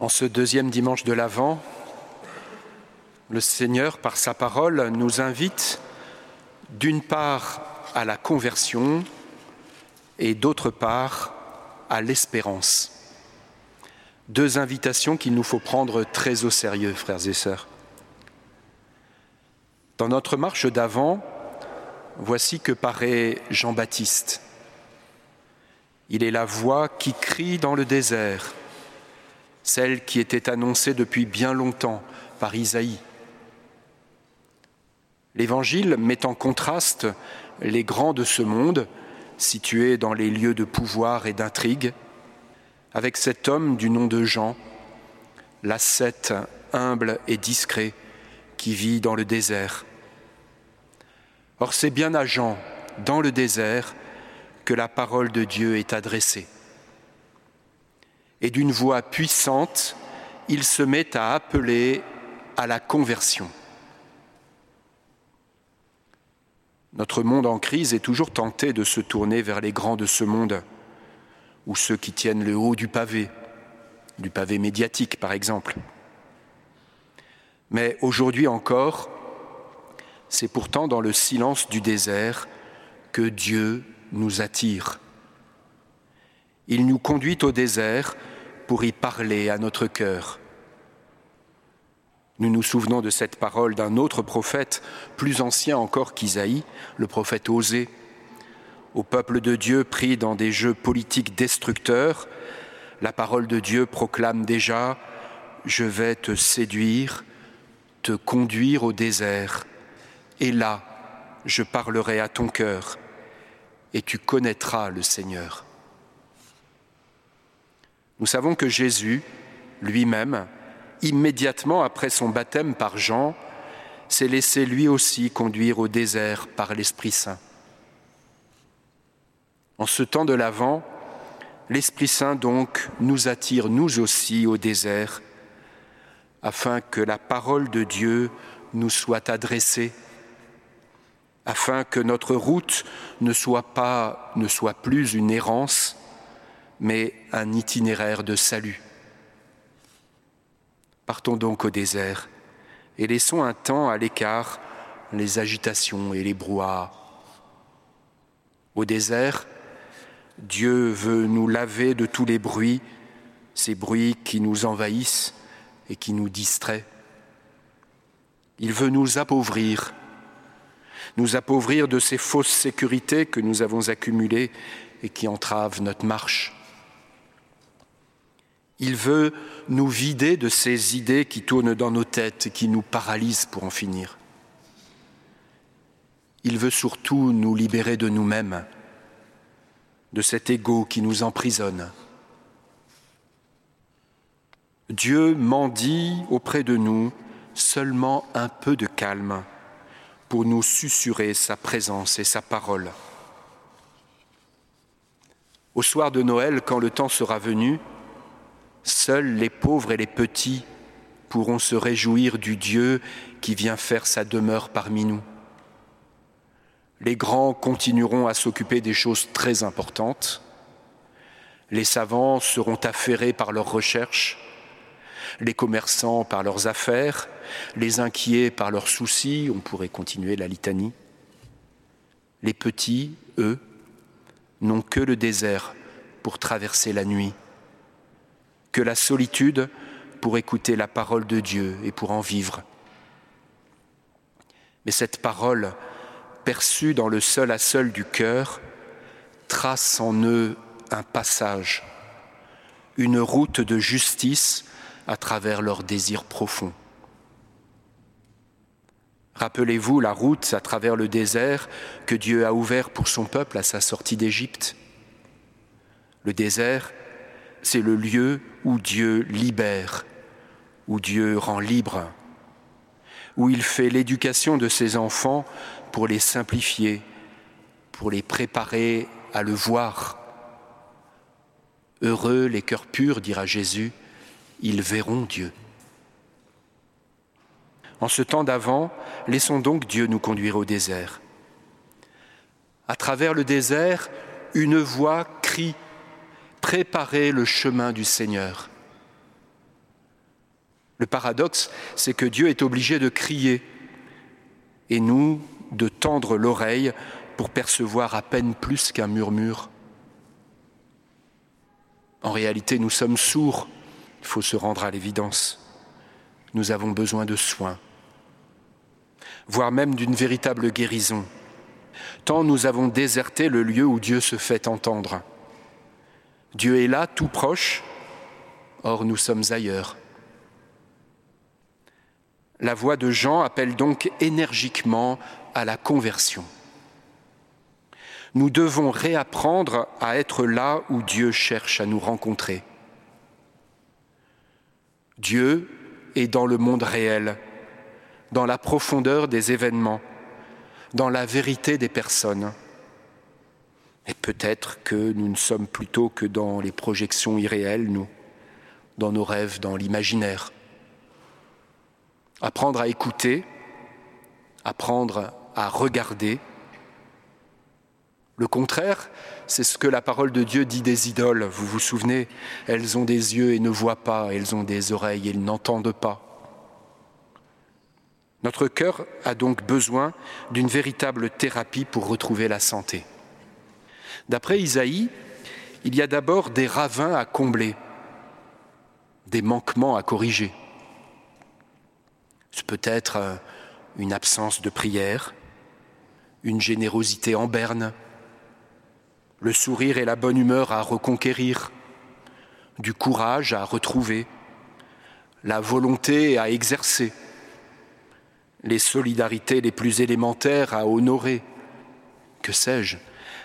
En ce deuxième dimanche de l'Avent, le Seigneur, par sa parole, nous invite d'une part à la conversion et d'autre part à l'espérance. Deux invitations qu'il nous faut prendre très au sérieux, frères et sœurs. Dans notre marche d'avant, voici que paraît Jean-Baptiste. Il est la voix qui crie dans le désert, celle qui était annoncée depuis bien longtemps par Isaïe. L'Évangile met en contraste les grands de ce monde, situés dans les lieux de pouvoir et d'intrigue, avec cet homme du nom de Jean, l'ascète humble et discret qui vit dans le désert. Or c'est bien à Jean, dans le désert, que la parole de Dieu est adressée. Et d'une voix puissante, il se met à appeler à la conversion. Notre monde en crise est toujours tenté de se tourner vers les grands de ce monde, ou ceux qui tiennent le haut du pavé, du pavé médiatique par exemple. Mais aujourd'hui encore, c'est pourtant dans le silence du désert que Dieu nous attire. Il nous conduit au désert pour y parler à notre cœur. Nous nous souvenons de cette parole d'un autre prophète, plus ancien encore qu'Isaïe, le prophète Osée. Au peuple de Dieu pris dans des jeux politiques destructeurs, la parole de Dieu proclame déjà Je vais te séduire, te conduire au désert, et là, je parlerai à ton cœur, et tu connaîtras le Seigneur. Nous savons que Jésus, lui-même, immédiatement après son baptême par Jean, s'est laissé lui aussi conduire au désert par l'Esprit Saint. En ce temps de l'Avent, l'Esprit Saint donc nous attire nous aussi au désert, afin que la parole de Dieu nous soit adressée, afin que notre route ne soit pas, ne soit plus une errance, mais un itinéraire de salut. Partons donc au désert et laissons un temps à l'écart les agitations et les brouhahas. Au désert, Dieu veut nous laver de tous les bruits, ces bruits qui nous envahissent et qui nous distraient. Il veut nous appauvrir, nous appauvrir de ces fausses sécurités que nous avons accumulées et qui entravent notre marche. Il veut nous vider de ces idées qui tournent dans nos têtes et qui nous paralysent pour en finir. Il veut surtout nous libérer de nous-mêmes, de cet ego qui nous emprisonne. Dieu mendie auprès de nous seulement un peu de calme pour nous susurrer sa présence et sa parole. Au soir de Noël, quand le temps sera venu, Seuls les pauvres et les petits pourront se réjouir du Dieu qui vient faire sa demeure parmi nous. Les grands continueront à s'occuper des choses très importantes. Les savants seront affairés par leurs recherches, les commerçants par leurs affaires, les inquiets par leurs soucis, on pourrait continuer la litanie. Les petits, eux, n'ont que le désert pour traverser la nuit que la solitude pour écouter la parole de Dieu et pour en vivre. Mais cette parole, perçue dans le seul à seul du cœur, trace en eux un passage, une route de justice à travers leurs désirs profonds. Rappelez-vous la route à travers le désert que Dieu a ouvert pour son peuple à sa sortie d'Égypte. Le désert, c'est le lieu où Dieu libère, où Dieu rend libre, où il fait l'éducation de ses enfants pour les simplifier, pour les préparer à le voir. Heureux les cœurs purs, dira Jésus, ils verront Dieu. En ce temps d'avant, laissons donc Dieu nous conduire au désert. À travers le désert, une voix crie Préparez le chemin du Seigneur. Le paradoxe, c'est que Dieu est obligé de crier et nous de tendre l'oreille pour percevoir à peine plus qu'un murmure. En réalité, nous sommes sourds, il faut se rendre à l'évidence. Nous avons besoin de soins, voire même d'une véritable guérison, tant nous avons déserté le lieu où Dieu se fait entendre. Dieu est là, tout proche, or nous sommes ailleurs. La voix de Jean appelle donc énergiquement à la conversion. Nous devons réapprendre à être là où Dieu cherche à nous rencontrer. Dieu est dans le monde réel, dans la profondeur des événements, dans la vérité des personnes. Et peut-être que nous ne sommes plutôt que dans les projections irréelles, nous, dans nos rêves, dans l'imaginaire. Apprendre à écouter, apprendre à regarder. Le contraire, c'est ce que la parole de Dieu dit des idoles. Vous vous souvenez, elles ont des yeux et ne voient pas, elles ont des oreilles et n'entendent pas. Notre cœur a donc besoin d'une véritable thérapie pour retrouver la santé. D'après Isaïe, il y a d'abord des ravins à combler, des manquements à corriger. Ce peut être euh, une absence de prière, une générosité en berne, le sourire et la bonne humeur à reconquérir, du courage à retrouver, la volonté à exercer, les solidarités les plus élémentaires à honorer, que sais-je,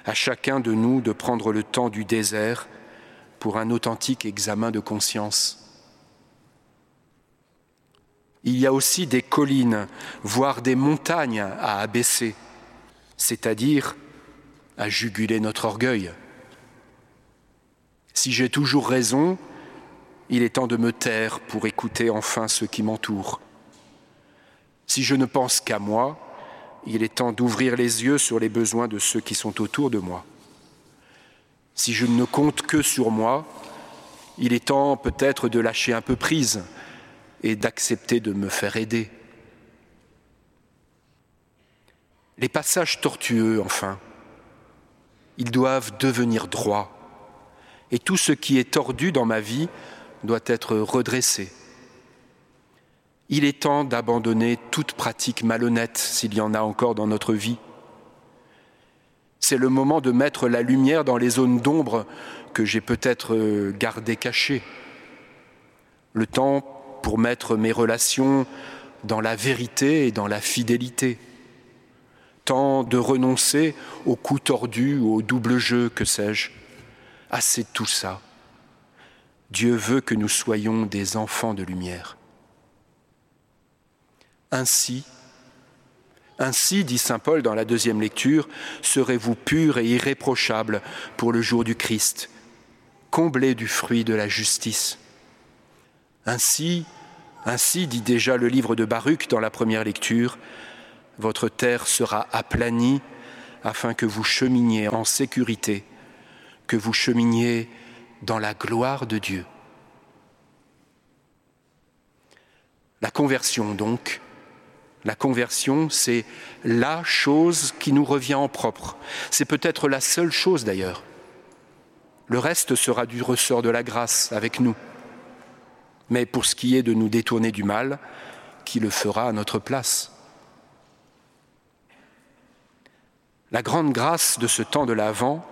à chacun de nous de prendre le temps du désert pour un authentique examen de conscience il y a aussi des collines, voire des montagnes à abaisser, c'est-à-dire à juguler notre orgueil. Si j'ai toujours raison, il est temps de me taire pour écouter enfin ceux qui m'entourent. Si je ne pense qu'à moi, il est temps d'ouvrir les yeux sur les besoins de ceux qui sont autour de moi. Si je ne compte que sur moi, il est temps peut-être de lâcher un peu prise et d'accepter de me faire aider. Les passages tortueux, enfin, ils doivent devenir droits. Et tout ce qui est tordu dans ma vie doit être redressé. Il est temps d'abandonner toute pratique malhonnête s'il y en a encore dans notre vie. C'est le moment de mettre la lumière dans les zones d'ombre que j'ai peut-être gardées cachées. Le temps pour mettre mes relations dans la vérité et dans la fidélité. Tant de renoncer aux coups tordus ou au double jeu, que sais-je. Assez de tout ça. Dieu veut que nous soyons des enfants de lumière. Ainsi, ainsi, dit Saint Paul dans la deuxième lecture, serez-vous purs et irréprochables pour le jour du Christ, comblés du fruit de la justice. Ainsi, ainsi dit déjà le livre de Baruch dans la première lecture, votre terre sera aplanie afin que vous cheminiez en sécurité, que vous cheminiez dans la gloire de Dieu. La conversion donc, la conversion, c'est la chose qui nous revient en propre. C'est peut-être la seule chose d'ailleurs. Le reste sera du ressort de la grâce avec nous. Mais pour ce qui est de nous détourner du mal, qui le fera à notre place? La grande grâce de ce temps de l'Avent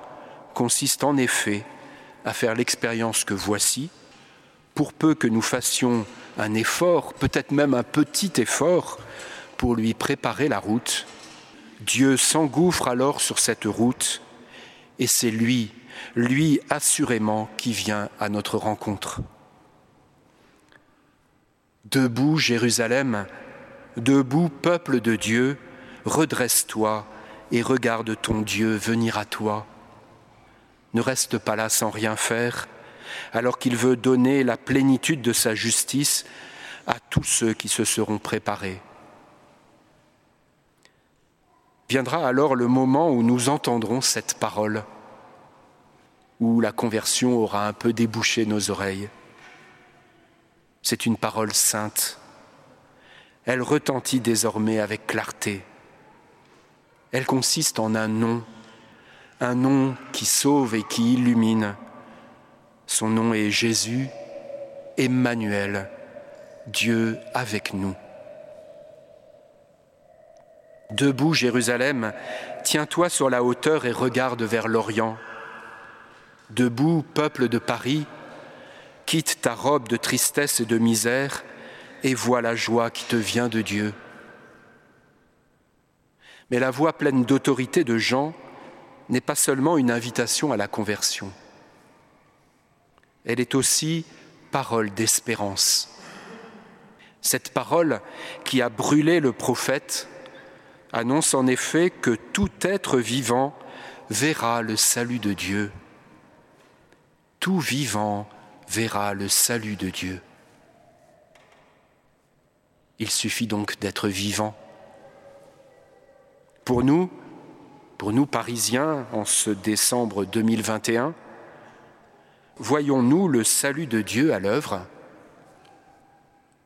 consiste en effet à faire l'expérience que voici, pour peu que nous fassions un effort, peut-être même un petit effort, pour lui préparer la route, Dieu s'engouffre alors sur cette route, et c'est lui, lui assurément, qui vient à notre rencontre. Debout Jérusalem, debout peuple de Dieu, redresse-toi et regarde ton Dieu venir à toi. Ne reste pas là sans rien faire, alors qu'il veut donner la plénitude de sa justice à tous ceux qui se seront préparés. Viendra alors le moment où nous entendrons cette parole, où la conversion aura un peu débouché nos oreilles. C'est une parole sainte. Elle retentit désormais avec clarté. Elle consiste en un nom, un nom qui sauve et qui illumine. Son nom est Jésus, Emmanuel, Dieu avec nous. Debout, Jérusalem, tiens-toi sur la hauteur et regarde vers l'Orient. Debout, peuple de Paris, quitte ta robe de tristesse et de misère et vois la joie qui te vient de Dieu. Mais la voix pleine d'autorité de Jean n'est pas seulement une invitation à la conversion, elle est aussi parole d'espérance. Cette parole qui a brûlé le prophète annonce en effet que tout être vivant verra le salut de Dieu. Tout vivant verra le salut de Dieu. Il suffit donc d'être vivant. Pour nous, pour nous Parisiens, en ce décembre 2021, voyons-nous le salut de Dieu à l'œuvre?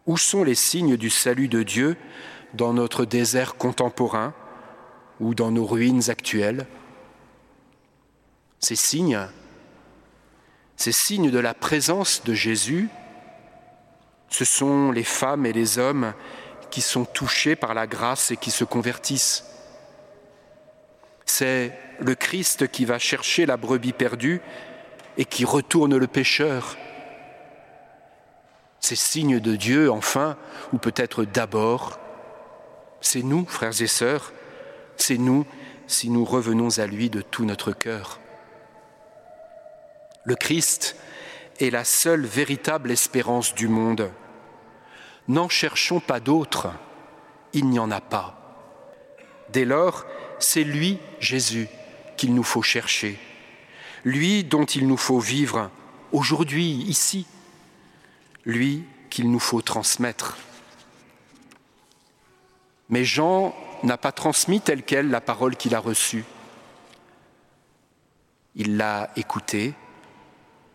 Où sont les signes du salut de Dieu dans notre désert contemporain ou dans nos ruines actuelles Ces signes, ces signes de la présence de Jésus, ce sont les femmes et les hommes qui sont touchés par la grâce et qui se convertissent. C'est le Christ qui va chercher la brebis perdue et qui retourne le pécheur. Ces signes de Dieu, enfin, ou peut-être d'abord, c'est nous, frères et sœurs, c'est nous si nous revenons à lui de tout notre cœur. Le Christ est la seule véritable espérance du monde. N'en cherchons pas d'autre, il n'y en a pas. Dès lors, c'est lui, Jésus, qu'il nous faut chercher, lui dont il nous faut vivre aujourd'hui, ici, lui qu'il nous faut transmettre. Mais Jean n'a pas transmis telle qu'elle la parole qu'il a reçue. Il l'a écoutée,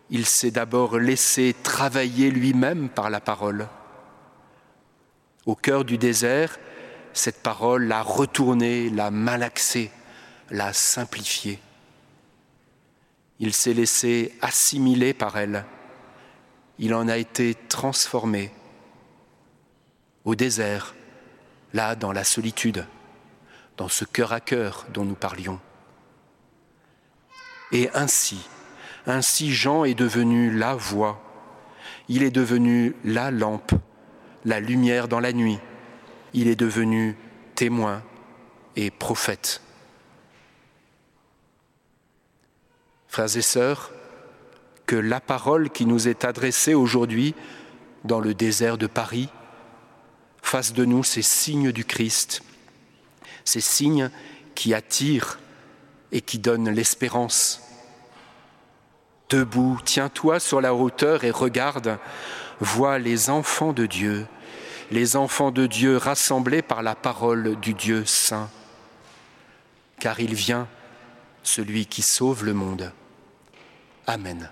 il s'est d'abord laissé travailler lui-même par la parole. Au cœur du désert, cette parole l'a retournée, l'a malaxée, l'a simplifiée. Il s'est laissé assimiler par elle. Il en a été transformé. Au désert, là dans la solitude, dans ce cœur à cœur dont nous parlions. Et ainsi, ainsi Jean est devenu la voix, il est devenu la lampe, la lumière dans la nuit, il est devenu témoin et prophète. Frères et sœurs, que la parole qui nous est adressée aujourd'hui dans le désert de Paris, fasse de nous ces signes du Christ, ces signes qui attirent et qui donnent l'espérance. Debout, tiens-toi sur la hauteur et regarde, vois les enfants de Dieu, les enfants de Dieu rassemblés par la parole du Dieu saint. Car il vient, celui qui sauve le monde. Amen.